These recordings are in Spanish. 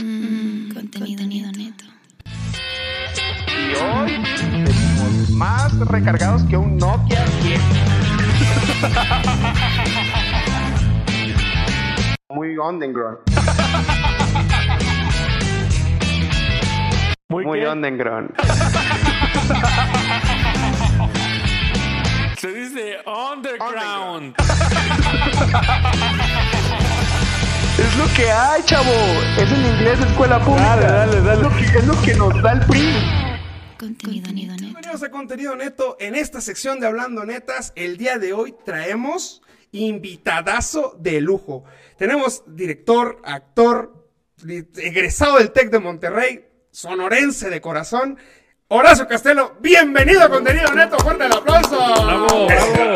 Mm, contenido neto. Y hoy venimos más recargados que un Nokia 10. Muy underground. Muy, Muy underground. Se dice underground. Es lo que hay, chavo. Es en inglés, escuela pública. Dale, dale, dale. Es lo que, es lo que nos da el PRI. Contenido neto. Bienvenidos a Contenido Neto. En esta sección de Hablando Netas, el día de hoy traemos invitadazo de lujo. Tenemos director, actor, egresado del TEC de Monterrey, sonorense de corazón, Horacio Castelo. Bienvenido a Contenido Neto. Fuerte el aplauso. Bravo, bravo.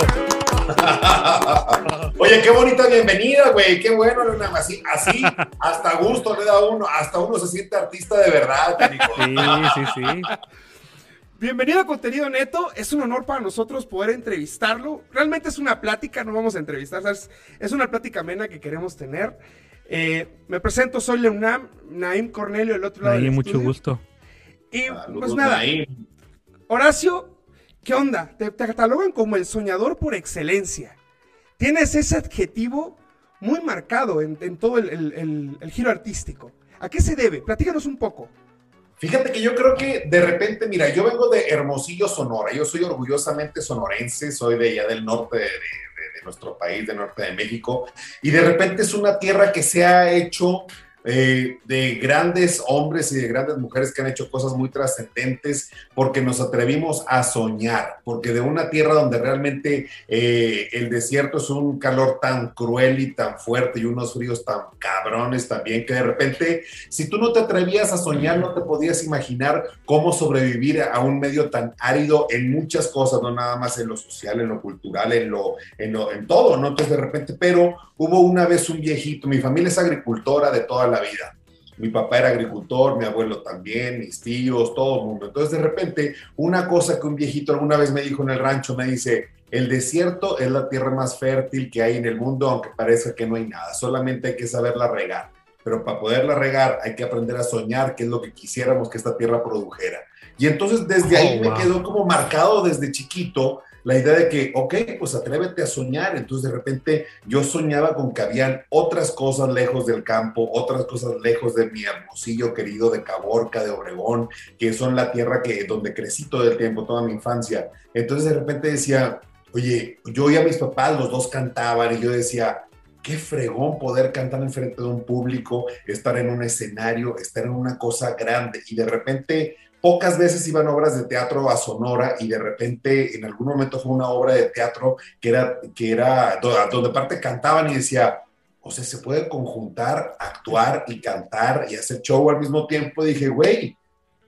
Oye, qué bonita bienvenida, güey. Qué bueno, Luna. Así, así, hasta gusto le da uno. Hasta uno se siente artista de verdad, te digo. Sí, sí, sí. Bienvenido a Contenido Neto. Es un honor para nosotros poder entrevistarlo. Realmente es una plática, no vamos a entrevistar, ¿sabes? Es una plática amena que queremos tener. Eh, me presento, soy Leonam, Naim Cornelio, del otro lado. Ahí, del mucho estudio. gusto. Y Saludos, pues nada. Horacio, ¿qué onda? Te, te catalogan como el soñador por excelencia. Tienes ese adjetivo muy marcado en, en todo el, el- el- el giro artístico. ¿A qué se debe? Platícanos un poco. Fíjate que yo creo que de repente, mira, yo vengo de Hermosillo, Sonora. Yo soy orgullosamente sonorense, soy de allá del norte de, de- de nuestro país, del norte de México. Y de repente es una tierra que se ha hecho eh, de grandes hombres y de grandes mujeres que han hecho cosas muy trascendentes porque nos atrevimos a soñar. Porque de una tierra donde realmente eh, el desierto es un calor tan cruel y tan fuerte y unos fríos tan cabrones también que de repente si tú no te atrevías a soñar, no te podías imaginar cómo sobrevivir a un medio tan árido en muchas cosas, no nada más en lo social, en lo cultural, en lo, en lo, en todo, ¿no? Entonces de repente, pero hubo una vez un viejito, mi familia es agricultora de toda la vida. Mi papá era agricultor, mi abuelo también, mis tíos, todo el mundo. Entonces, de repente, una cosa que un viejito alguna vez me dijo en el rancho, me dice, el desierto es la tierra más fértil que hay en el mundo, aunque parezca que no hay nada, solamente hay que saberla regar pero para poderla regar hay que aprender a soñar, que es lo que quisiéramos que esta tierra produjera. Y entonces desde ahí Oh, me quedó como marcado desde chiquito la idea de que, ok, pues atrévete a soñar. Entonces de repente yo soñaba con que habían otras cosas lejos del campo, otras cosas lejos de mi hermosillo querido de Caborca, de Obregón, que son la tierra que, donde crecí todo el tiempo, toda mi infancia. Entonces de repente decía, oye, yo y a mis papás, los dos cantaban y yo decía, qué fregón poder cantar enfrente de un público, estar en un escenario, estar en una cosa grande y de repente pocas veces iban obras de teatro a Sonora y de repente en algún momento fue una obra de teatro que era, que era do- donde aparte cantaban y decía, o sea, se puede conjuntar, actuar y cantar y hacer show al mismo tiempo. dije, güey,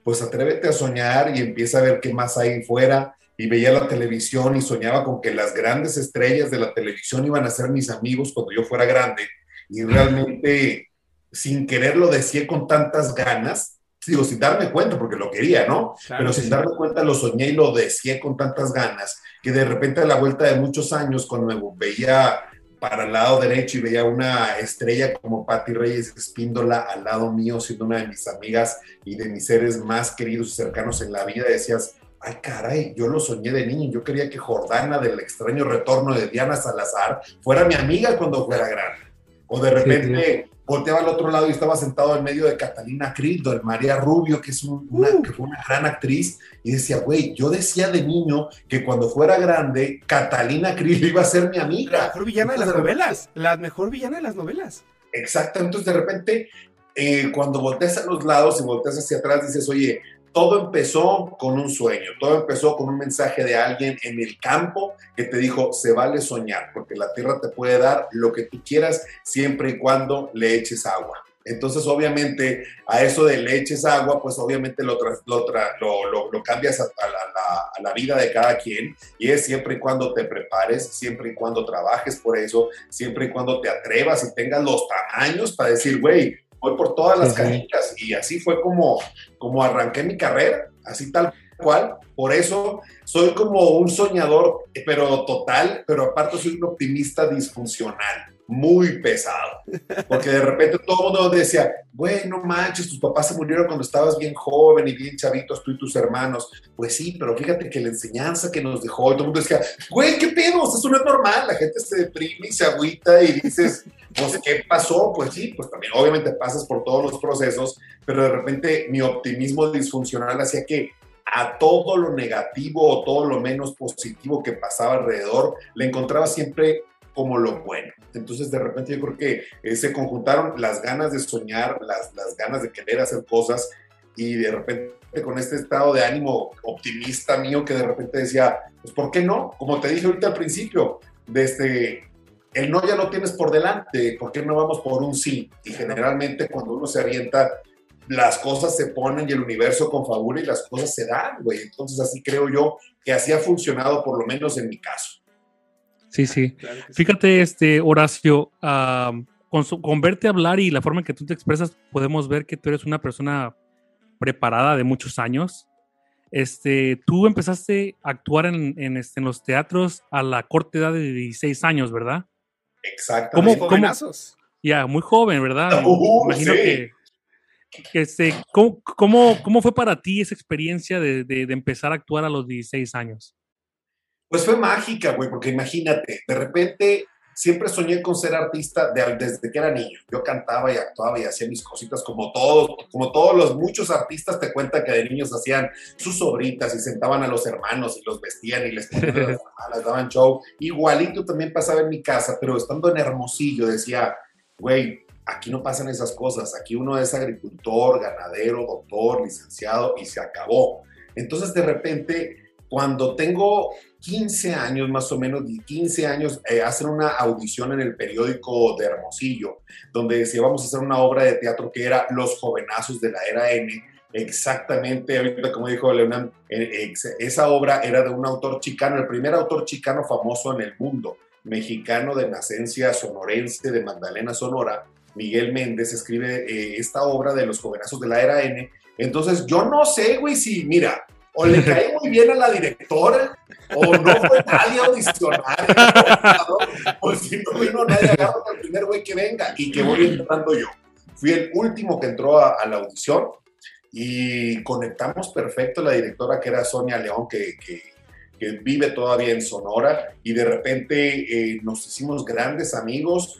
pues atrévete a soñar y empieza a ver qué más hay fuera. Y veía la televisión y soñaba con que las grandes estrellas de la televisión iban a ser mis amigos cuando yo fuera grande. Y realmente, sin querer, lo decía con tantas ganas, digo, sin darme cuenta, porque lo quería, ¿no? Pero sin darme cuenta lo soñé y lo decía con tantas ganas, que de repente a la vuelta de muchos años, cuando me veía para el lado derecho y veía una estrella como Patti Reyes Espíndola al lado mío, siendo una de mis amigas y de mis seres más queridos y cercanos en la vida, decías, ay caray, yo lo soñé de niño, yo quería que Jordana del extraño retorno de Diana Salazar fuera mi amiga cuando fuera grande. O de repente volteaba al otro lado y estaba sentado en medio de Catalina Krill, de María Rubio, que, es un- una, que fue una gran actriz, y decía, güey, yo decía de niño que cuando fuera grande, Catalina Krill iba a ser mi La amiga. mejor villana de las Entonces, de repente- novelas. La mejor villana de las novelas. Exacto, entonces de repente, eh, cuando volteas a los lados y volteas hacia atrás, dices, oye, todo empezó con un sueño, todo empezó con un mensaje de alguien en el campo que te dijo, se vale soñar, porque la tierra te puede dar lo que tú quieras siempre y cuando le eches agua. Entonces, obviamente, a eso de le eches agua, pues obviamente lo, lo, lo, lo- cambias a, la- a la vida de cada quien y es siempre y cuando te prepares, siempre y cuando trabajes por eso, siempre y cuando te atrevas y tengas los tamaños para decir, güey, voy por todas las Sí, sí. canicas. Y así fue como, como arranqué mi carrera, así tal. cual. Por eso soy como un soñador, pero total, pero aparte soy un optimista disfuncional muy pesado. Porque de repente todo el mundo decía, güey, no manches, tus papás se murieron cuando estabas bien joven y bien chavitos, tú y tus hermanos. Pues sí, pero fíjate que la enseñanza que nos dejó, y todo el mundo decía, güey, ¿qué pedo? Eso no es normal. La gente se deprime y se agüita y dices, pues, ¿qué pasó? Pues sí, pues también obviamente pasas por todos los procesos, pero de repente mi optimismo disfuncional hacía que a todo lo negativo o todo lo menos positivo que pasaba alrededor, le encontraba siempre como lo bueno. Entonces, de repente yo creo que eh, se conjuntaron las ganas de soñar, las, las ganas de querer hacer cosas y de repente con este estado de ánimo optimista mío que de repente decía, pues ¿por qué no? Como te dije ahorita al principio, desde el no ya lo tienes por delante, ¿por qué no vamos por un sí? Y generalmente cuando uno se avienta, las cosas se ponen y el universo confabula y las cosas se dan, güey. Entonces así creo yo que así ha funcionado por lo menos en mi caso. Sí, sí. Fíjate, este, Horacio, con, con, verte hablar y la forma en que tú te expresas, podemos ver que tú eres una persona preparada de muchos años. Este, tú empezaste a actuar en, en, este, en los teatros a la corta edad de 16 años, ¿verdad? Exactamente. ¿Cómo, cómo, ya, muy joven, ¿verdad? Uh, Imagino sí. que, que este, ¿cómo, cómo, ¿cómo, fue para ti esa experiencia de, de, de empezar a actuar a los 16 años? Pues fue mágica, güey, porque imagínate, de repente siempre soñé con ser artista de, desde que era niño. Yo cantaba y actuaba y hacía mis cositas como todos, como todos los muchos artistas te cuentan que de niños hacían sus sobritas y sentaban a los hermanos y los vestían y les ponían las hermanas, daban show. Igualito también pasaba en mi casa, pero estando en Hermosillo decía, güey, aquí no pasan esas cosas. Aquí uno es agricultor, ganadero, doctor, licenciado y se acabó. Entonces de repente cuando tengo 15 años, más o menos, 15 años, eh, hacen una audición en el periódico de Hermosillo, donde decía, vamos a hacer una obra de teatro que era Los Jovenazos de la Era N. Exactamente, ahorita como dijo Leonard, eh, esa obra era de un autor chicano, el primer autor chicano famoso en el mundo, mexicano de nacencia sonorense de Magdalena, Sonora, Miguel Méndez, escribe eh, esta obra de Los Jovenazos de la Era N. Entonces, yo no sé, güey, si, mira, o le caí muy bien a la directora, o no fue nadie audicionario, o si no vino nadie, agarro al primer güey que venga y que voy entrando yo. Fui el último que entró a, a, la audición y conectamos perfecto la directora que era Sonia León, que, que, que vive todavía en Sonora, y de repente eh, nos hicimos grandes amigos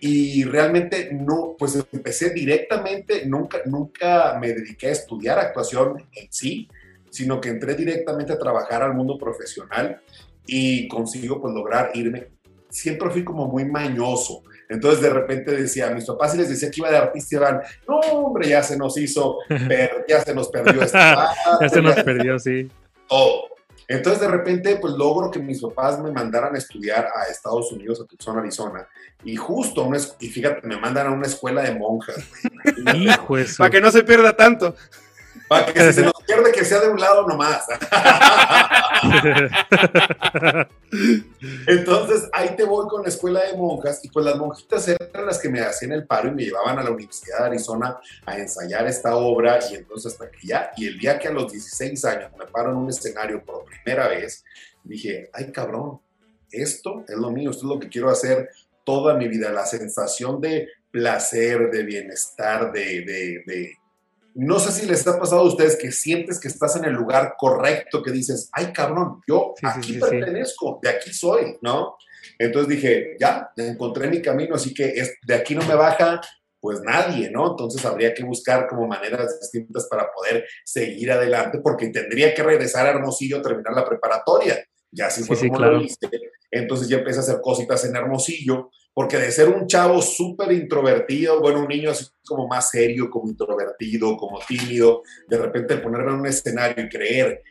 y realmente no, pues empecé directamente, nunca, nunca me dediqué a estudiar actuación en sí, sino que entré directamente a trabajar al mundo profesional y consigo pues lograr irme. Siempre fui como muy mañoso. Entonces de repente decía, a mis papás y les decía que iba de artista y iban, no hombre, ya se nos hizo, per ya se nos perdió esta Ya se nos perdió, sí. Todo. Entonces de repente pues logro que mis papás me mandaran a estudiar a Estados Unidos, a Tucson, Arizona. Y justo, una, y fíjate, me mandan a una escuela de monjas. Hijo eso. Para que no se pierda tanto. Para que si se nos pierde, que sea de un lado nomás. Entonces, ahí te voy con la escuela de monjas y pues las monjitas eran las que me hacían el paro y me llevaban a la Universidad de Arizona a ensayar esta obra y entonces hasta que ya, y el día que a los 16 años me paro en un escenario por primera vez, dije, ay cabrón, esto es lo mío, esto es lo que quiero hacer toda mi vida, la sensación de placer, de bienestar, de, de, de no sé si les ha pasado a ustedes que sientes que estás en el lugar correcto, que dices, ay cabrón, yo sí, aquí sí, pertenezco, sí. de aquí soy, ¿no? Entonces dije, ya, encontré mi camino, así que es, de aquí no me baja pues nadie, ¿no? Entonces habría que buscar como maneras distintas para poder seguir adelante, porque tendría que regresar a Hermosillo a terminar la preparatoria. Ya así fue como claro. lo hice. Entonces ya empecé a hacer cositas en Hermosillo, porque de ser un chavo súper introvertido, bueno, un niño así como más serio, como introvertido, como tímido, de repente ponerme en un escenario y creer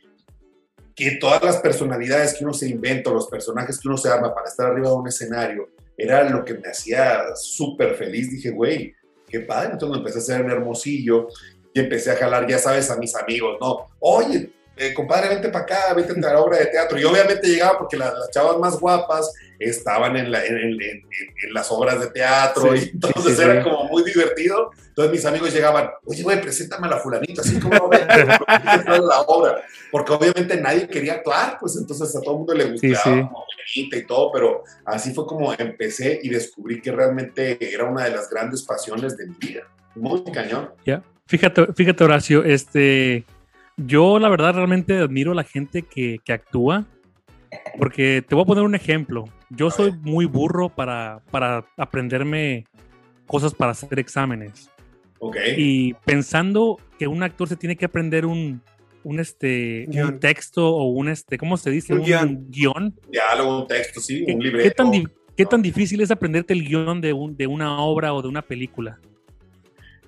que todas las personalidades que uno se inventa, los personajes que uno se arma para estar arriba de un escenario, era lo que me hacía súper feliz. Dije, güey, qué padre. Entonces empecé a hacer en Hermosillo y empecé a jalar, ya sabes, a mis amigos, ¿no? Oye, eh, compadre, vente para acá, vente a la obra de teatro. Y obviamente llegaba porque la- las chavas más guapas estaban en, la- en- en- en- las obras de teatro Sí, y entonces sí, era sí. como muy divertido. Entonces mis amigos llegaban, oye, güey, preséntame a la fulanita, así como la obra. Porque obviamente nadie quería actuar, pues entonces a todo el mundo le gustaba y todo, pero así fue como empecé y descubrí que realmente era una de las grandes pasiones de mi vida. Muy cañón. Ya. Fíjate, fíjate, Horacio, este, yo la verdad realmente admiro a la gente que, que actúa, porque te voy a poner un ejemplo. Yo soy muy burro para, para aprenderme cosas para hacer exámenes. Ok. Y pensando que un actor se tiene que aprender un, un, este, Guión. un texto o un, este, ¿cómo se dice? Un Un, guion. guion. Diálogo, un texto, sí, ¿Qué, un qué libreto. tan, di- qué tan difícil es aprenderte el guion de, un, de una obra o de una película?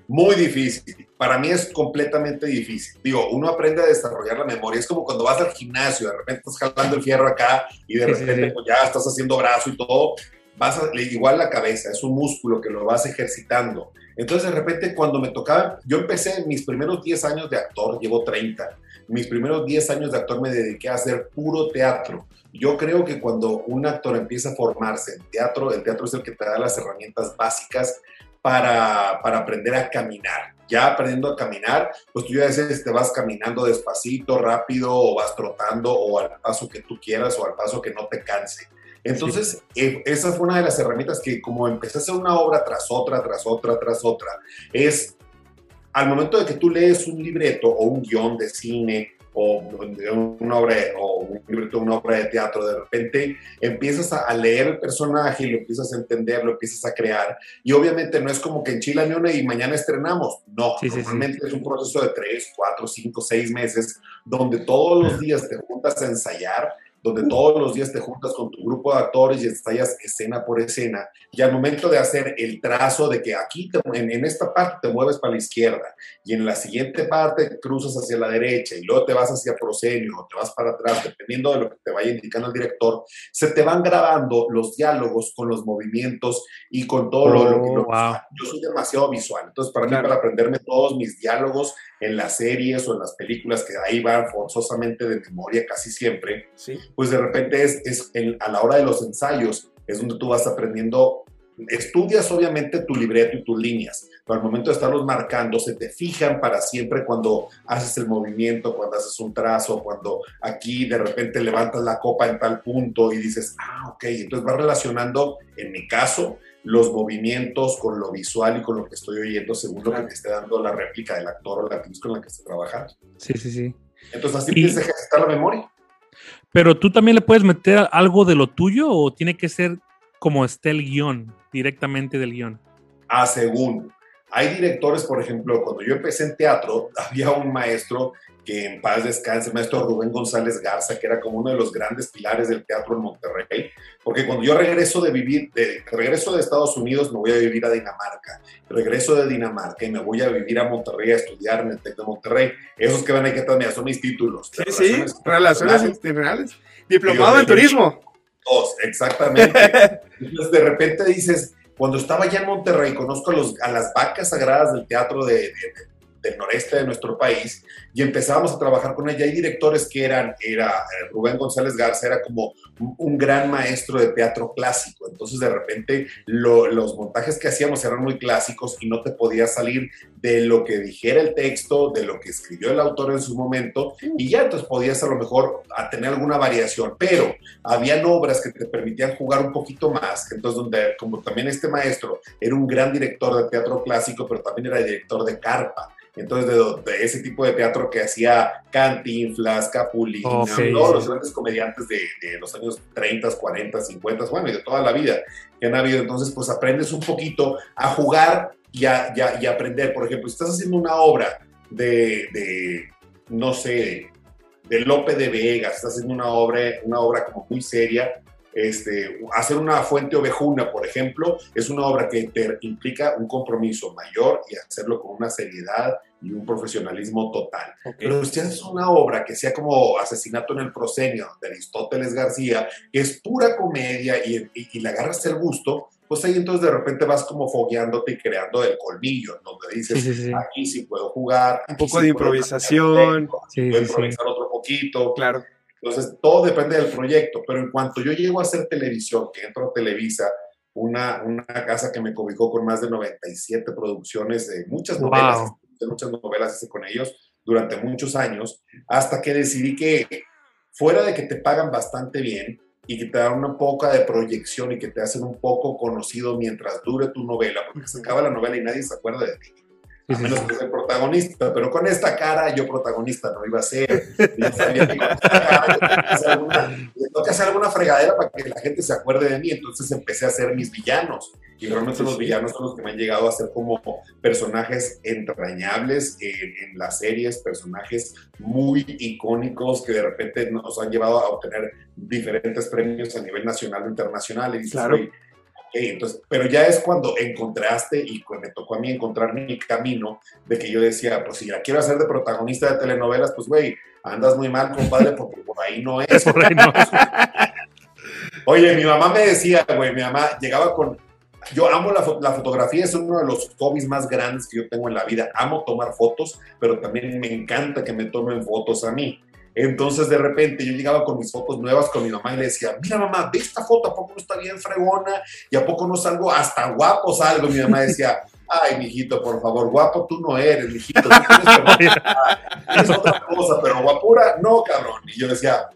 Muy difícil. Para mí es completamente difícil. Digo, uno aprende a desarrollar la memoria. Es como cuando vas al gimnasio, de repente estás jalando el fierro acá y de Sí, repente sí. pues, ya estás haciendo brazo y todo. Vas a, igual la cabeza, es un músculo que lo vas ejercitando. Entonces, de repente, cuando me tocaba, yo empecé mis primeros 10 años de actor, llevo 30. Mis primeros 10 años de actor me dediqué a hacer puro teatro. Yo creo que cuando un actor empieza a formarse en teatro, el teatro es el que te da las herramientas básicas para, para aprender a caminar. Ya aprendiendo a caminar, pues tú ya veces te vas caminando despacito, rápido, o vas trotando, o al paso que tú quieras, o al paso que no te canse. Entonces, eh, esa fue una de las herramientas que como empecé a hacer una obra tras otra, tras otra, tras otra, es al momento de que tú lees un libreto o un guion de cine o una obra o un libreto de una obra de teatro, de repente empiezas a, leer el personaje y lo empiezas a entender, lo empiezas a crear. Y obviamente no es como que en Chile una y mañana estrenamos, no, Sí, sí, sí. normalmente es un proceso de tres, cuatro, cinco, seis meses donde todos los días te juntas a ensayar donde todos los días te juntas con tu grupo de actores y ensayas escena por escena, y al momento de hacer el trazo de que aquí te- en, en esta parte te mueves para la izquierda y en la siguiente parte cruzas hacia la derecha y luego te vas hacia proscenio o te vas para atrás, dependiendo de lo que te vaya indicando el director, se te van grabando los diálogos con los movimientos y con todo lo, lo que... Oh, wow. Yo soy demasiado visual, entonces para Claro. mí, para aprenderme todos mis diálogos en las series o en las películas que ahí van forzosamente de memoria casi siempre, Sí. pues de repente es, es en- a la hora de los ensayos, es donde tú vas aprendiendo, estudias obviamente tu libreto y tus líneas, pero al momento de estarlos marcando, se te fijan para siempre cuando haces el movimiento, cuando haces un trazo, cuando aquí de repente levantas la copa en tal punto y dices, ah, ok, entonces vas relacionando, en mi caso, los movimientos con lo visual y con lo que estoy oyendo según lo que me esté dando la réplica del actor o la actriz con la que esté trabajando. Sí, sí, sí. Entonces así empiezas a ejercitar la memoria. Pero tú también le puedes meter algo de lo tuyo o tiene que ser como esté el guion, directamente del guion. a según. Hay directores, por ejemplo, cuando yo empecé en teatro, había un maestro que en paz descanse, el maestro Rubén González Garza, que era como uno de los grandes pilares del teatro en Monterrey, porque cuando yo regreso de vivir, de, regreso de Estados Unidos, me voy a vivir a Dinamarca, regreso de Dinamarca y me voy a vivir a Monterrey a estudiar en el TEC de Monterrey. Esos que ven ahí que también son mis títulos. Sí, sí, relaciones internacionales. Diplomado en turismo. Dos, exactamente. Entonces, de repente dices, cuando estaba ya en Monterrey, conozco a, los- a las vacas sagradas del teatro de- de- de- del noreste de nuestro país y empezábamos a trabajar con ella. Hay directores que eran, era eh, Rubén González Garza, era como un, gran maestro de teatro clásico. Entonces, de repente, lo- los montajes que hacíamos eran muy clásicos y no te podías salir de lo que dijera el texto, de lo que escribió el autor en su momento, y ya entonces podías a lo mejor a tener alguna variación, pero habían obras que te permitían jugar un poquito más, entonces donde como también este maestro era un gran director de teatro clásico, pero también era director de carpa, entonces de, de ese tipo de teatro que hacía Cantinflas, Capulina, Ok, todos los grandes comediantes de, de los años 30, 40, 50, bueno, y de toda la vida que han habido, entonces pues aprendes un poquito a jugar y a, y a- y a aprender, por ejemplo, si estás haciendo una obra de, de no sé, de Lope de Vega, estás haciendo una obra, una obra como muy seria, este, hacer una fuente ovejuna, por ejemplo, es una obra que te implica un compromiso mayor y hacerlo con una seriedad y un profesionalismo total. Pero si haces una obra que sea como Asesinato en el Proscenio de Aristóteles García, que es pura comedia y, y, y le agarras el gusto, pues ahí entonces de repente vas como fogueándote y creando el colmillo, donde dices, Sí, sí, sí. aquí sí puedo jugar. Un poco de puedo improvisación. puedo sí. improvisar otro poquito. Claro. Entonces, todo depende del proyecto, pero en cuanto yo llego a hacer televisión, que entro a Televisa, una, una casa que me cobijó con más de 97 producciones de muchas Wow. novelas, de muchas novelas hice con ellos durante muchos años, hasta que decidí que fuera de que te pagan bastante bien y que te dan una poca de proyección y que te hacen un poco conocido mientras dure tu novela, porque se acaba la novela y nadie se acuerda de ti a menos que sea el protagonista, pero con esta cara yo protagonista no iba a ser. Yo sabía que con esta cara yo tenía que hacer alguna- tengo que hacer alguna fregadera para que la gente se acuerde de mí, entonces empecé a hacer mis villanos. Y realmente los villanos son los que me han llegado a ser como personajes entrañables en, en las series, personajes muy icónicos que de repente nos han llevado a obtener diferentes premios a nivel nacional o internacional. Y dices, Claro. "Oye, ok, entonces, pero ya es cuando encontraste y cu- me tocó a mí encontrar mi camino de que yo decía, pues si ya quiero hacer de protagonista de telenovelas, pues güey, andas muy mal, compadre, porque por ahí no es. Por ahí no. Oye, mi mamá me decía, güey, mi mamá llegaba con... Yo amo la, fo- la fotografía, es uno de los hobbies más grandes que yo tengo en la vida. Amo tomar fotos, pero también me encanta que me tomen fotos a mí. Entonces, de repente, yo llegaba con mis fotos nuevas con mi mamá y le decía, mira mamá, ve esta foto, ¿a poco no está bien fregona? ¿Y a poco no salgo hasta guapo salgo? Mi mamá decía, ay, mijito, por favor, guapo tú no eres, mijito. Tú es otra cosa, pero guapura, no, cabrón. Y yo decía,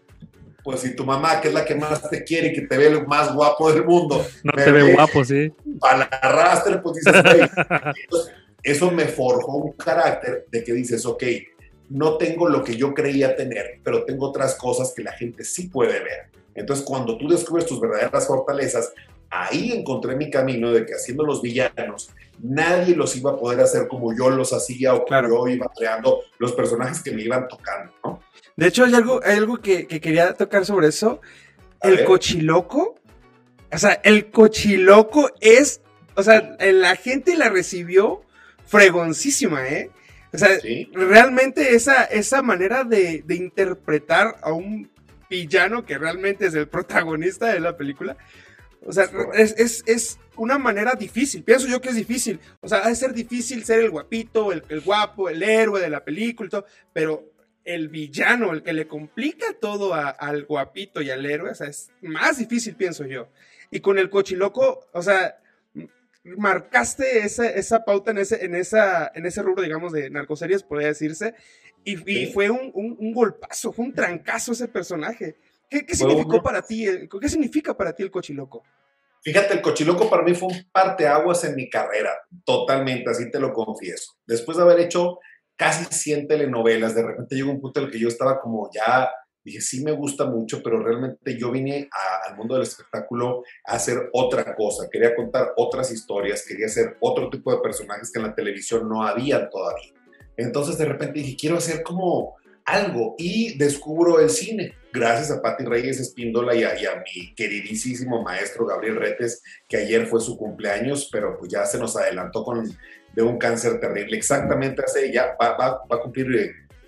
pues si tu mamá, que es la que más te quiere y que te ve el más guapo del mundo, No te ve ve guapo, sí. para la arrastre, pues dices. Entonces, eso me forjó un carácter de que dices, ok, no tengo lo que yo creía tener, pero tengo otras cosas que la gente sí puede ver. Entonces, cuando tú descubres tus verdaderas fortalezas, ahí encontré mi camino de que haciendo los villanos, nadie los iba a poder hacer como yo los hacía o como yo iba creando los personajes que me iban tocando, ¿no? De hecho, hay algo, hay algo que, que quería tocar sobre eso. A el ver. cochiloco. O sea, el cochiloco es. O sea, la gente la recibió fregoncísima, ¿eh? O sea, Sí. realmente esa, esa manera de, de interpretar a un villano que realmente es el protagonista de la película. O sea, es, es, es una manera difícil. Pienso yo que es difícil. O sea, ha de ser difícil ser el guapito, el, el guapo, el héroe de la película y todo. Pero el villano, el que le complica todo a- al guapito y al héroe, o sea, es más difícil, pienso yo. Y con el cochiloco, o sea, marcaste esa, esa pauta en ese, en, esa, en ese rubro, digamos, de narcoseries, podría decirse. Y, fue un, un- un golpazo, fue un trancazo ese personaje. ¿Qué, qué significó para ti? el- ¿Qué significa para ti el cochiloco? Fíjate, el cochiloco para mí fue un parteaguas en mi carrera, totalmente, así te lo confieso. Después de haber hecho casi 100 telenovelas, de repente llegó un punto en el que yo estaba como ya, dije, sí me gusta mucho, pero realmente yo vine a- al mundo del espectáculo a hacer otra cosa, quería contar otras historias, quería hacer otro tipo de personajes que en la televisión no había todavía. Entonces de repente dije, quiero hacer como algo y descubro el cine, gracias a Patti Reyes Espíndola y a, y a mi queridísimo maestro Gabriel Retes, que ayer fue su cumpleaños, pero pues ya se nos adelantó con de un cáncer terrible. Exactamente hace, ya va, va, va a cumplir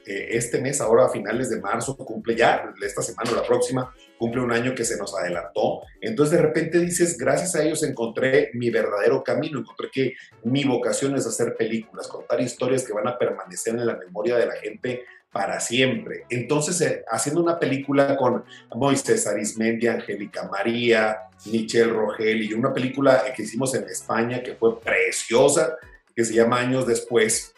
eh, este mes, ahora a finales de marzo, cumple ya, esta semana o la próxima, cumple un año que se nos adelantó. Entonces de repente dices, gracias a ellos encontré mi verdadero camino, encontré que mi vocación es hacer películas, contar historias que van a permanecer en la memoria de la gente para siempre. Entonces, eh, haciendo una película con Moisés Arismendi, Angélica María, Michelle Rogel y una película que hicimos en España que fue preciosa, que se llama Años Después,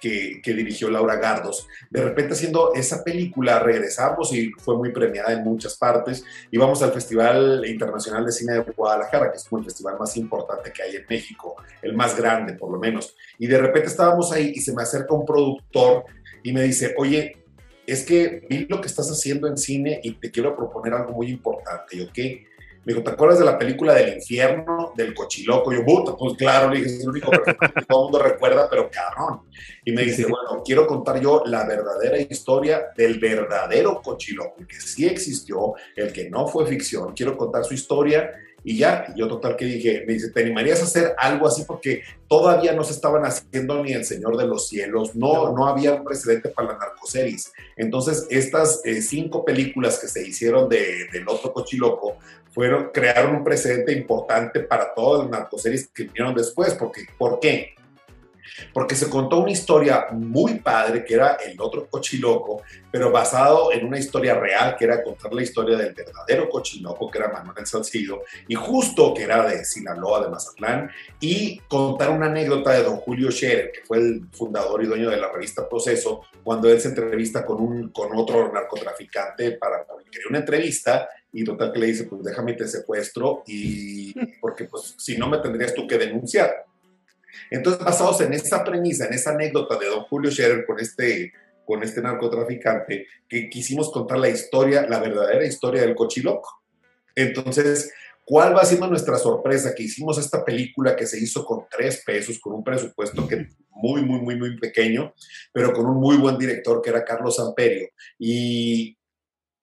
que, dirigió Laura Gardos. De repente haciendo esa película regresamos y fue muy premiada en muchas partes. Íbamos al Festival Internacional de Cine de Guadalajara, que es como el festival más importante que hay en México, el más grande por lo menos. Y de repente estábamos ahí y se me acerca un productor y me dice, oye, es que vi lo que estás haciendo en cine y te quiero proponer algo muy importante. Y ok, me dijo, ¿te acuerdas de la película del infierno, del cochiloco? Y yo, puta, pues claro, le dije, es el único que todo el mundo recuerda, pero cabrón. Y me dice, bueno, quiero contar yo la verdadera historia del verdadero cochiloco, el que sí existió, el que no fue ficción. Quiero contar su historia y ya, yo total que dije, me dice, ¿te animarías a hacer algo así? Porque todavía no se estaban haciendo ni El Señor de los Cielos, no, no había un precedente para la narcoseries. Entonces, estas eh, cinco películas que se hicieron de, del otro cochiloco fueron, crearon un precedente importante para todas las narcoseries que vinieron después. Porque, ¿Por qué? Porque se contó una historia muy padre que era el otro cochiloco, pero basado en una historia real que era contar la historia del verdadero cochiloco que era Manuel Salcido y justo que era de Sinaloa, de Mazatlán, y contar una anécdota de don Julio Scherer, que fue el fundador y dueño de la revista Proceso, cuando él se entrevista con, un, con otro narcotraficante para, quería una entrevista y total que le dice, pues déjame te secuestro y porque pues si no me tendrías tú que denunciar. Entonces, basados en esa premisa, en esa anécdota de don Julio Scherer con este, con este narcotraficante, que quisimos contar la historia, la verdadera historia del cochiloco. Entonces, ¿cuál va siendo nuestra sorpresa? Que hicimos esta película que se hizo con tres pesos, con un presupuesto que muy, muy, muy, muy pequeño, pero con un muy buen director que era Carlos Amperio. Y,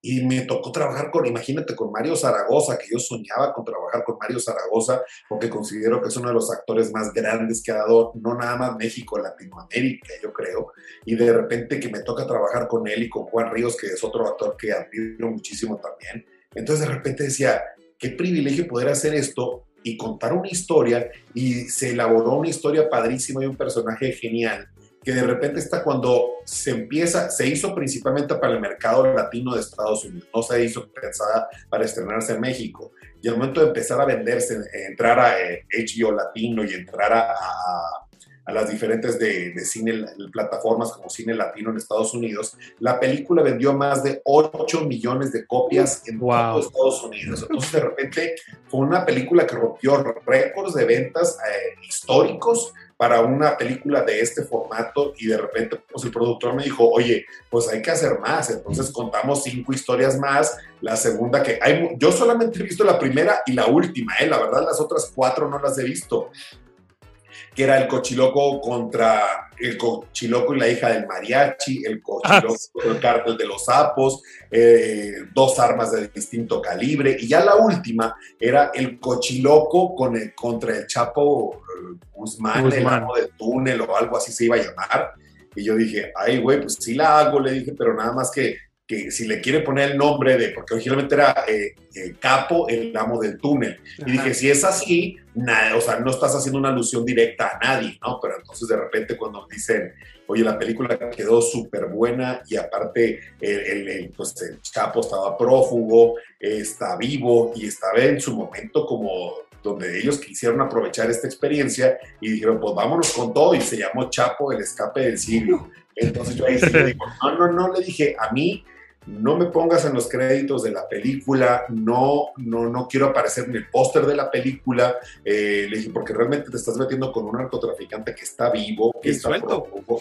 y me tocó trabajar con, imagínate, con Mario Zaragoza, que yo soñaba con trabajar con Mario Zaragoza, porque considero que es uno de los actores más grandes que ha dado, no nada más México, Latinoamérica, yo creo. Y de repente que me toca trabajar con él y con Juan Ríos, que es otro actor que admiro muchísimo también. Entonces de repente decía, qué privilegio poder hacer esto y contar una historia, y se elaboró una historia padrísima y un personaje genial que de repente está cuando se empieza, se hizo principalmente para el mercado latino de Estados Unidos, no se hizo pensada para estrenarse en México. Y al momento de empezar a venderse, entrar a HBO eh, Latino y entrar a, a, las diferentes de, de, cine, plataformas como Cine Latino en Estados Unidos, la película vendió más de 8 millones de copias en todo Estados Unidos. Entonces, de repente, fue una película que rompió récords de ventas eh, históricos para una película de este formato y de repente pues el productor me dijo, oye, pues hay que hacer más, entonces contamos cinco historias más, la segunda que yo solamente he visto la primera y la última, ¿eh? la verdad las otras cuatro no las he visto, que era el cochiloco contra el cochiloco y la hija del mariachi, el cochiloco ah, contra el cártel de los sapos, eh, dos armas de distinto calibre, y ya la última era el cochiloco con el, contra el Chapo eh, Guzmán, el amo del túnel o algo así se iba a llamar. Y yo dije, ay, güey, pues sí la hago, le dije, pero nada más que que si le quiere poner el nombre de, porque originalmente era eh, eh, Capo, el amo del túnel. Y dije, si es así, nada, o sea, no estás haciendo una alusión directa a nadie, ¿no? Pero entonces de repente cuando dicen, oye, la película quedó súper buena y aparte el, el, pues el Capo estaba prófugo, está vivo y estaba en su momento como donde ellos quisieron aprovechar esta experiencia y dijeron, pues vámonos con todo y se llamó Chapo el escape del siglo. Entonces yo ahí sí le digo, no, no, no, le dije, a mí no me pongas en los créditos de la película, no, no, no quiero aparecer en el póster de la película, eh, le dije, porque realmente te estás metiendo con un narcotraficante que está vivo, que está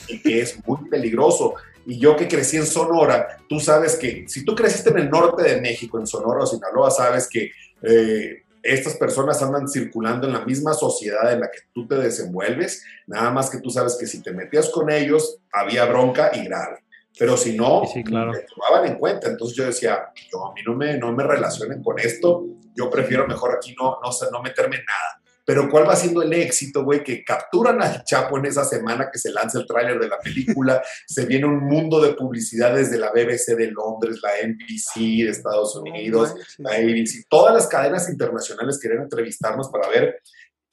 y que es muy peligroso. Y yo que crecí en Sonora, tú sabes que si tú creciste en el norte de México, en Sonora o Sinaloa, sabes que eh, estas personas andan circulando en la misma sociedad en la que tú te desenvuelves, nada más que tú sabes que si te metías con ellos, había bronca y grave. Pero si no, sí, claro. me tomaban en cuenta. Entonces yo decía, yo a mí no me, no me relacionen con esto, yo prefiero mejor aquí no, no, no meterme en nada. Pero ¿cuál va siendo el éxito, güey? Que capturan al Chapo en esa semana que se lanza el tráiler de la película, se viene un mundo de publicidades de la BBC de Londres, la NBC de Estados Unidos, la ABC, todas las cadenas internacionales querían entrevistarnos para ver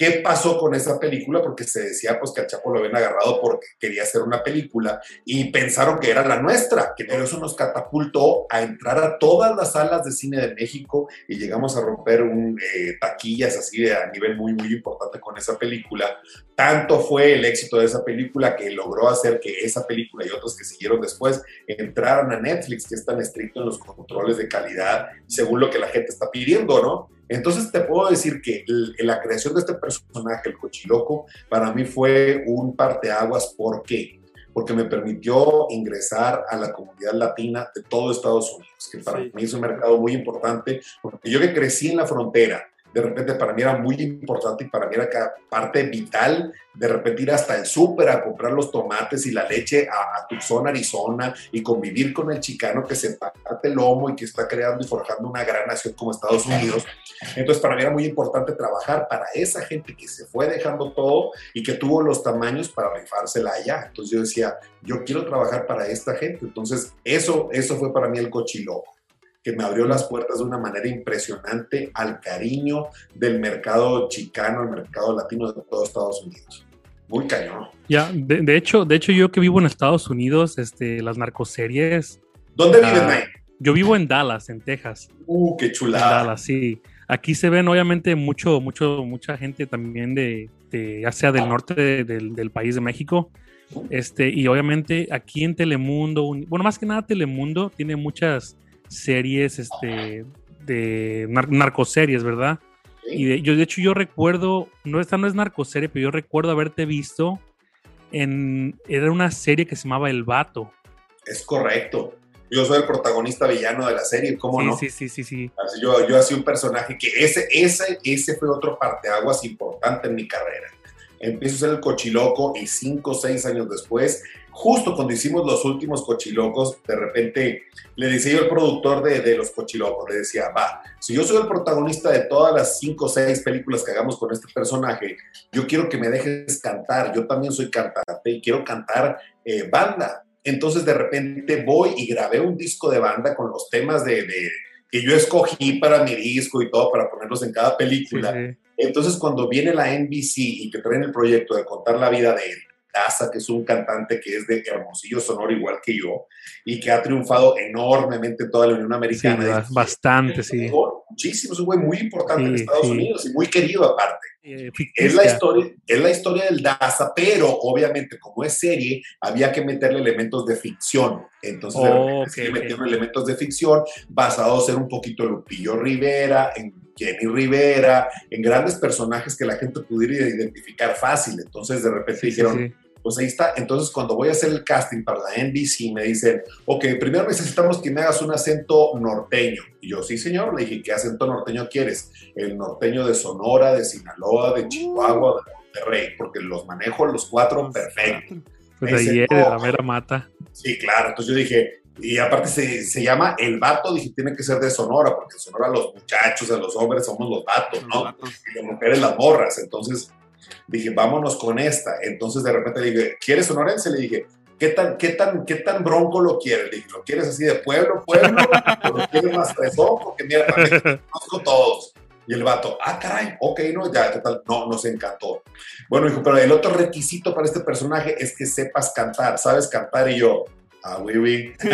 ¿Qué pasó con esa película? Porque se decía pues que al Chapo lo habían agarrado porque quería hacer una película y pensaron que era la nuestra, que pero eso nos catapultó a entrar a todas las salas de cine de México y llegamos a romper un, eh, taquillas así de, a nivel muy, muy importante con esa película. Tanto fue el éxito de esa película que logró hacer que esa película y otras que siguieron después entraran a Netflix, que es tan estricto en los controles de calidad, según lo que la gente está pidiendo, ¿no? Entonces te puedo decir que la creación de este personaje, el Cochiloco, para mí fue un parteaguas. ¿Por qué? Porque me permitió ingresar a la comunidad latina de todo Estados Unidos, que para mí es un mercado muy importante, porque yo que crecí en la frontera, de repente para mí era muy importante y para mí era parte vital de repente ir hasta el súper a comprar los tomates y la leche a, Tucson, Arizona y convivir con el chicano que se parte el lomo y que está creando y forjando una gran nación como Estados Unidos. Entonces para mí era muy importante trabajar para esa gente que se fue dejando todo y que tuvo los tamaños para rifársela allá. Entonces yo decía, yo quiero trabajar para esta gente. Entonces eso, eso fue para mí el cochiloco que me abrió las puertas de una manera impresionante al cariño del mercado chicano, el mercado latino de todos Estados Unidos. Muy cañón. Ya, de, de hecho, de hecho, yo que vivo en Estados Unidos, este, las narcoseries. ¿Dónde vives, Ah, Nay? Yo vivo en Dallas, en Texas. Uh, qué En chulada. Dallas, sí. Aquí se ven, obviamente, mucho, mucho, mucha gente también de, de- ya sea del norte de- del, del país de México. Este, y obviamente aquí en Telemundo, un- bueno, más que nada Telemundo tiene muchas series, este, de nar- narcoseries, ¿verdad? Y de, yo, de hecho, yo recuerdo, no, esta no es narcoserie, pero yo recuerdo haberte visto en, era una serie que se llamaba El Vato. Es correcto. Yo soy el protagonista villano de la serie, ¿cómo sí, no? sí, sí, sí, sí. Así Yo, yo hacía un personaje que ese, ese, ese fue otro parteaguas importante en mi carrera. Empiezo a ser el cochiloco y cinco o seis años después, justo cuando hicimos los últimos cochilocos, de repente le decía yo al productor de, de los cochilocos, le decía, va, si yo soy el protagonista de todas las cinco o seis películas que hagamos con este personaje, yo quiero que me dejes cantar, yo también soy cantante y quiero cantar eh, banda. Entonces de repente voy y grabé un disco de banda con los temas de, de- que yo escogí para mi disco y todo, para ponerlos en cada película. sí. Entonces, cuando viene la NBC y que traen el proyecto de contar la vida de Daza, que es un cantante que es de Hermosillo, Sonoro, igual que yo, y que ha triunfado enormemente en toda la Unión Sí, Americana. dije, bastante, sí. Muchísimo, es un güey muy importante en Sí, Estados sí. Unidos y muy querido aparte. Eh, Es la, historia, es la historia del Daza, pero obviamente como es serie, había que meterle elementos de ficción. Entonces, Oh, repente ok, sí le ok. metieron elementos de ficción basados en un poquito en Lupillo Rivera, en Jenny Rivera, en grandes personajes que la gente pudiera identificar fácil. Entonces, de repente Sí, sí, dijeron, sí. Pues ahí está. Entonces, cuando voy a hacer el casting para la NBC, me dicen, ok, primero necesitamos que me hagas un acento norteño. Y yo, sí, señor. Le dije, ¿qué acento norteño quieres? El norteño de Sonora, de Sinaloa, de Chihuahua, de Monterrey, porque los manejo los cuatro perfecto. Pues Me de dice, ayer, de "No". la mera mata. Sí, claro. Entonces yo dije, y aparte se, se llama El Vato, dije, tiene que ser de Sonora, porque en Sonora los muchachos, a los hombres somos los vatos, ¿no? y las mujeres las morras. Entonces dije, vámonos con esta. Entonces de repente le dije, ¿quieres sonorense? Le dije, ¿qué tan, qué tan, qué tan bronco lo quieres? Le dije, ¿lo quieres así de pueblo, pueblo? ¿O lo quieres más fresón? Porque mira, también conozco todos. Y el vato, ah, caray, ok, no, ya, total, no, nos encantó. Bueno, dijo, pero el otro requisito para este personaje es que sepas cantar, ¿sabes cantar? Y yo, ah, oui, oui.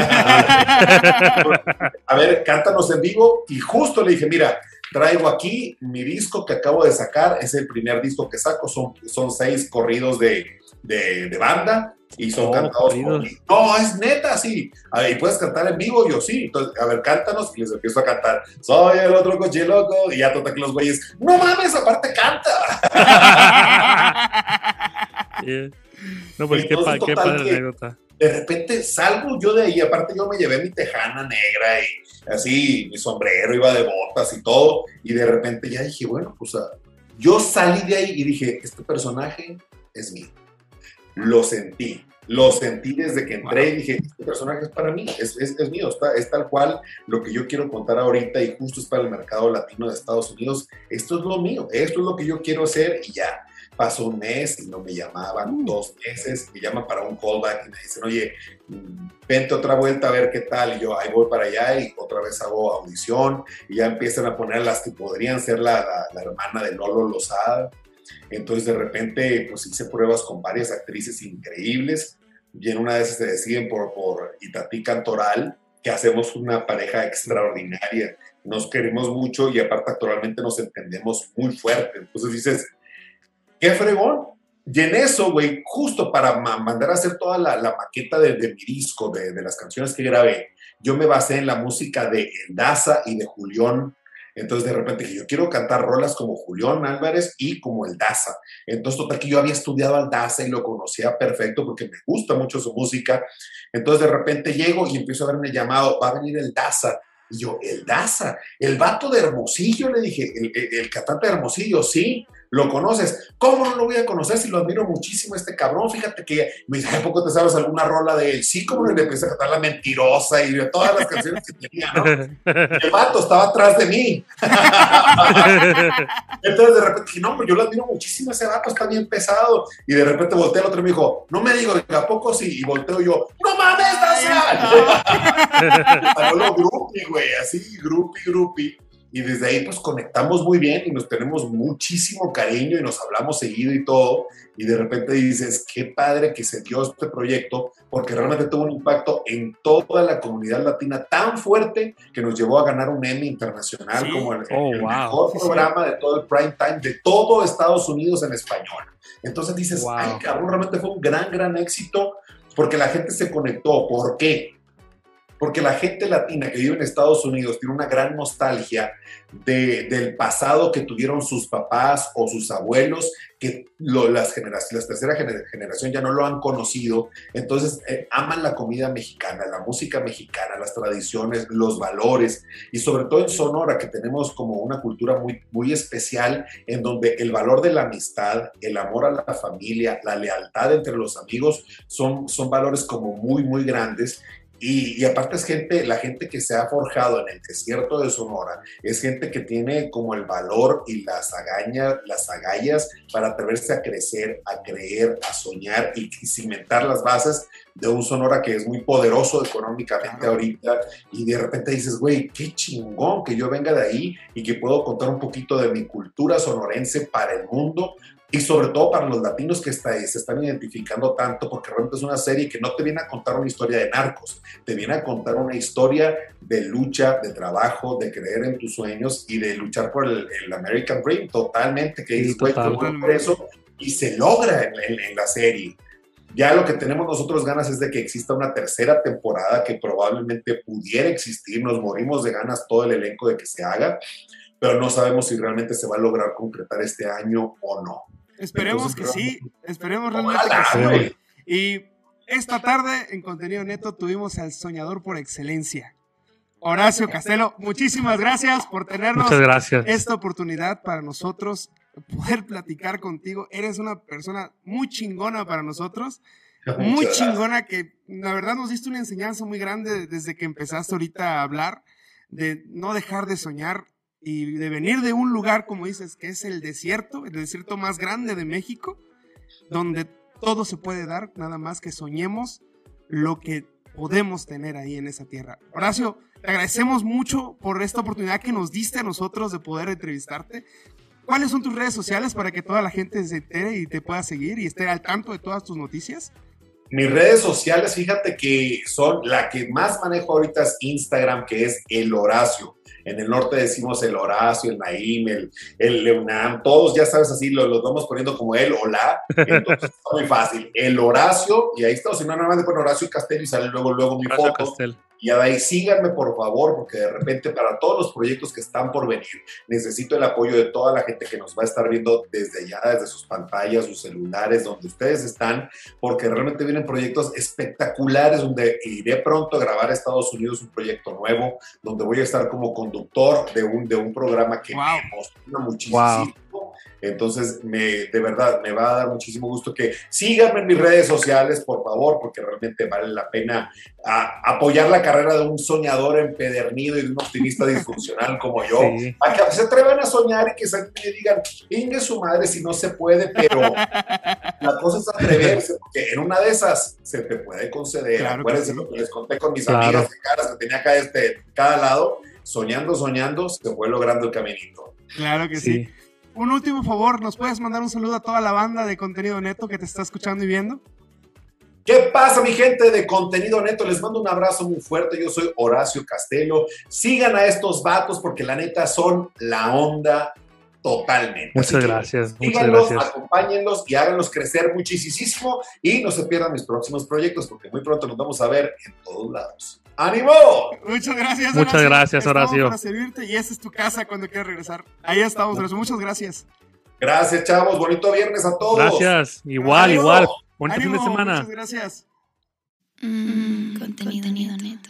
A ver, cántanos en vivo. Y justo le dije, mira, traigo aquí mi disco que acabo de sacar, es el primer disco que saco, son, son seis corridos de, de, de banda y son Oh, cantados por mí. No, es neta, sí. A ver, ¿y puedes cantar en vivo? Yo sí. Entonces, a ver, cántanos y les empiezo a cantar. Soy el otro coche loco. Y ya total que los güeyes, no mames, aparte canta. Yeah. No, pues qué, qué padre que- anécdota. De repente salgo yo de ahí, aparte yo me llevé mi tejana negra y así, mi sombrero iba de botas y todo, y de repente ya dije, bueno, pues yo salí de ahí y dije, este personaje es mío. Lo sentí, lo sentí desde que entré y dije, este personaje es para mí, es, es, es mío, está, es tal cual lo que yo quiero contar ahorita y justo es para el mercado latino de Estados Unidos, esto es lo mío, esto es lo que yo quiero hacer y ya. Pasó un mes y no me llamaban, dos meses, me llaman para un callback y me dicen, oye, mm, vente otra vuelta a ver qué tal. Y yo ahí voy para allá y otra vez hago audición y ya empiezan a poner las que podrían ser la, la- la hermana de Lolo Lozada. Entonces de repente pues hice pruebas con varias actrices increíbles y en una de esas se deciden por, por Itatí Cantoral que hacemos una pareja extraordinaria. Nos queremos mucho y aparte actualmente nos entendemos muy fuerte. Entonces dices, qué fregón. Y en eso, güey, justo para ma- mandar a hacer toda la, la maqueta de, mi disco, de, las canciones que grabé, yo me basé en la música de Daza y de Julián. Entonces de repente dije, yo quiero cantar rolas como Julián Álvarez y como El Daza. Entonces total que yo había estudiado al Daza y lo conocía perfecto porque me gusta mucho su música. Entonces de repente llego y empiezo a verme llamado, va a venir El Daza. Y yo, El Daza, el vato de Hermosillo, le dije, el, el- el cantante de Hermosillo, sí, lo conoces. ¿Cómo no lo voy a conocer si lo admiro muchísimo a este cabrón? Fíjate que me dice, ¿a poco te sabes alguna rola de él? Sí, como no, le empecé a cantar La Mentirosa y todas las canciones que tenía, ¿no? El vato estaba atrás de mí. Entonces de repente dije, no, yo lo admiro muchísimo, ese vato está bien pesado. Y de repente volteé al otro y me dijo, no me digo, ¿a poco sí? Y volteo yo, ¡no mames, Dacia! Salió lo groupie, güey, así, groupie, groupie. Y desde ahí pues conectamos muy bien y nos tenemos muchísimo cariño y nos hablamos seguido y todo. Y de repente dices, qué padre que se dio este proyecto porque realmente tuvo un impacto en toda la comunidad latina tan fuerte que nos llevó a ganar un Emmy internacional Sí. como el, Oh, el wow. mejor Sí, sí. programa de todo el prime time de todo Estados Unidos en español. Entonces dices, Wow. ay cabrón, realmente fue un gran, gran éxito porque la gente se conectó. ¿Por qué? Porque la gente latina que vive en Estados Unidos tiene una gran nostalgia de- del pasado que tuvieron sus papás o sus abuelos, que lo- las, generaciones, la tercera gener- generación ya no lo han conocido. Entonces, eh, aman la comida mexicana, la música mexicana, las tradiciones, los valores, y sobre todo en Sonora, que tenemos como una cultura muy, muy especial, en donde el valor de la amistad, el amor a la familia, la lealtad entre los amigos, son, son valores como muy, muy grandes. Y, y aparte es gente, la gente que se ha forjado en el desierto de Sonora, es gente que tiene como el valor y las agañas, las agallas para atreverse a crecer, a creer, a soñar y, y cimentar las bases de un Sonora que es muy poderoso económicamente ahorita. Y de repente dices, güey, qué chingón que yo venga de ahí y que puedo contar un poquito de mi cultura sonorense para el mundo y sobre todo para los latinos que está, se están identificando tanto, porque realmente es una serie que no te viene a contar una historia de narcos, te viene a contar una historia de lucha, de trabajo, de creer en tus sueños y de luchar por el, el American Dream totalmente, que Sí, total. por eso y se logra en, en- en la serie. Ya lo que tenemos nosotros ganas es de que exista una tercera temporada que probablemente pudiera existir, nos morimos de ganas todo el elenco de que se haga, pero no sabemos si realmente se va a lograr concretar este año o no. Esperemos que sí, esperemos realmente que sí. Y esta tarde en contenido neto tuvimos al soñador por excelencia, Horacio Castelo. Muchísimas gracias por tenernos Muchas gracias. esta oportunidad para nosotros poder platicar contigo. Eres una persona muy chingona para nosotros, muy chingona que la verdad nos diste una enseñanza muy grande desde que empezaste ahorita a hablar de no dejar de soñar y de venir de un lugar, como dices, que es el desierto, el desierto más grande de México, donde todo se puede dar, nada más que soñemos lo que podemos tener ahí en esa tierra. Horacio, te agradecemos mucho por esta oportunidad que nos diste a nosotros de poder entrevistarte. ¿Cuáles son tus redes sociales para que toda la gente se entere y te pueda seguir y esté al tanto de todas tus noticias? Mis redes sociales, fíjate que son la que más manejo ahorita es Instagram, que es el Horacio. En el norte decimos el Horacio, el Naim, el, el Leunam, todos ya sabes así, lo- los vamos poniendo como el o la. Entonces está muy fácil. El Horacio, y ahí está, o si no, nada más le ponen Horacio Castello y sale luego, luego mi Horacio foto. Castel. Y de ahí síganme, por favor, porque de repente para todos los proyectos que están por venir, necesito el apoyo de toda la gente que nos va a estar viendo desde ya, desde sus pantallas, sus celulares, donde ustedes están, porque realmente vienen proyectos espectaculares donde iré pronto a grabar a Estados Unidos un proyecto nuevo, donde voy a estar como conductor de un, de un programa que Wow. me emociona muchísimo. Entonces, me, de verdad, me va a dar muchísimo gusto que síganme en mis redes sociales, por favor, porque realmente vale la pena a- apoyar la carrera de un soñador empedernido y de un optimista disfuncional como yo. Sí. A que se atrevan a soñar y que me digan, ingue su madre si no se puede, pero la cosa es atreverse, porque en una de esas se te puede conceder. Claro que Acuérdense sí. lo que les conté con mis Claro. amigas de caras que tenía acá este, cada lado, soñando, soñando, se fue logrando el caminito. Claro que sí. Sí. Un último favor, ¿nos puedes mandar un saludo a toda la banda de contenido neto que te está escuchando y viendo? ¿Qué pasa, mi gente de contenido neto? Les mando un abrazo muy fuerte. Yo soy Horacio Castelo. Sigan a estos vatos porque la neta son la onda totalmente. Muchas gracias. Muchas gracias. acompáñenlos y háganlos crecer muchísimo y no se pierdan mis próximos proyectos porque muy pronto nos vamos a ver en todos lados. ¡Ánimo! Muchas gracias. Muchas gracias, Estamos Horacio. para servirte y esta es tu casa cuando quieras regresar. Ahí estamos, Horacio. Muchas gracias. Gracias, chavos. Bonito viernes a todos. Gracias. Igual, Ánimo. igual. Bonito fin de Ánimo, semana. Muchas gracias. Mm, contenido neto.